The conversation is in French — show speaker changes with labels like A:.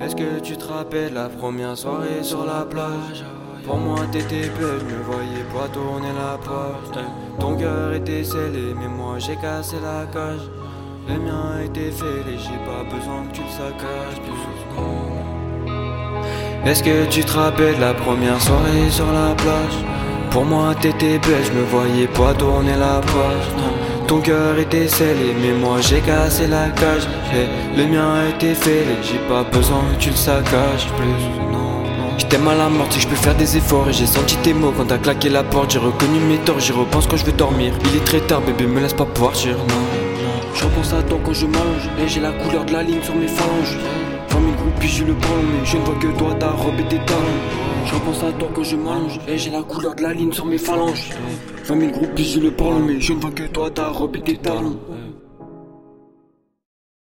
A: Est-ce que tu te rappelles la première soirée sur la plage? Pour moi t'étais belle, je me voyais pas tourner la porte. Ton cœur était scellé, mais moi j'ai cassé la cage. Le mien été fêlé, j'ai pas besoin que tu le saccages. Est-ce que tu te rappelles la première soirée sur la plage? Pour moi t'étais belle, je me voyais pas tourner la porte ton cœur était scellé, mais moi j'ai cassé la cage. le mien a été fêlé, j'ai pas besoin que tu le saccages plus. Non, non. J't'aime à la mort, si je peux faire des efforts. Et j'ai senti tes mots quand t'as claqué la porte. J'ai reconnu mes torts, j'y repense quand je veux dormir. Il est très tard, bébé, me laisse pas partir. Non, non. Je repense à toi quand je mange. Et j'ai la couleur de la ligne sur mes phalanges. 20 000 puis j'ai le ballon, mais je ne vois que toi, ta robe et tes talons. Je repense à toi quand je mange. Et j'ai la couleur de la ligne sur mes phalanges. 20 000 groupes, j'ai le parle, mais je ne vois que toi, ta robe et tes talons.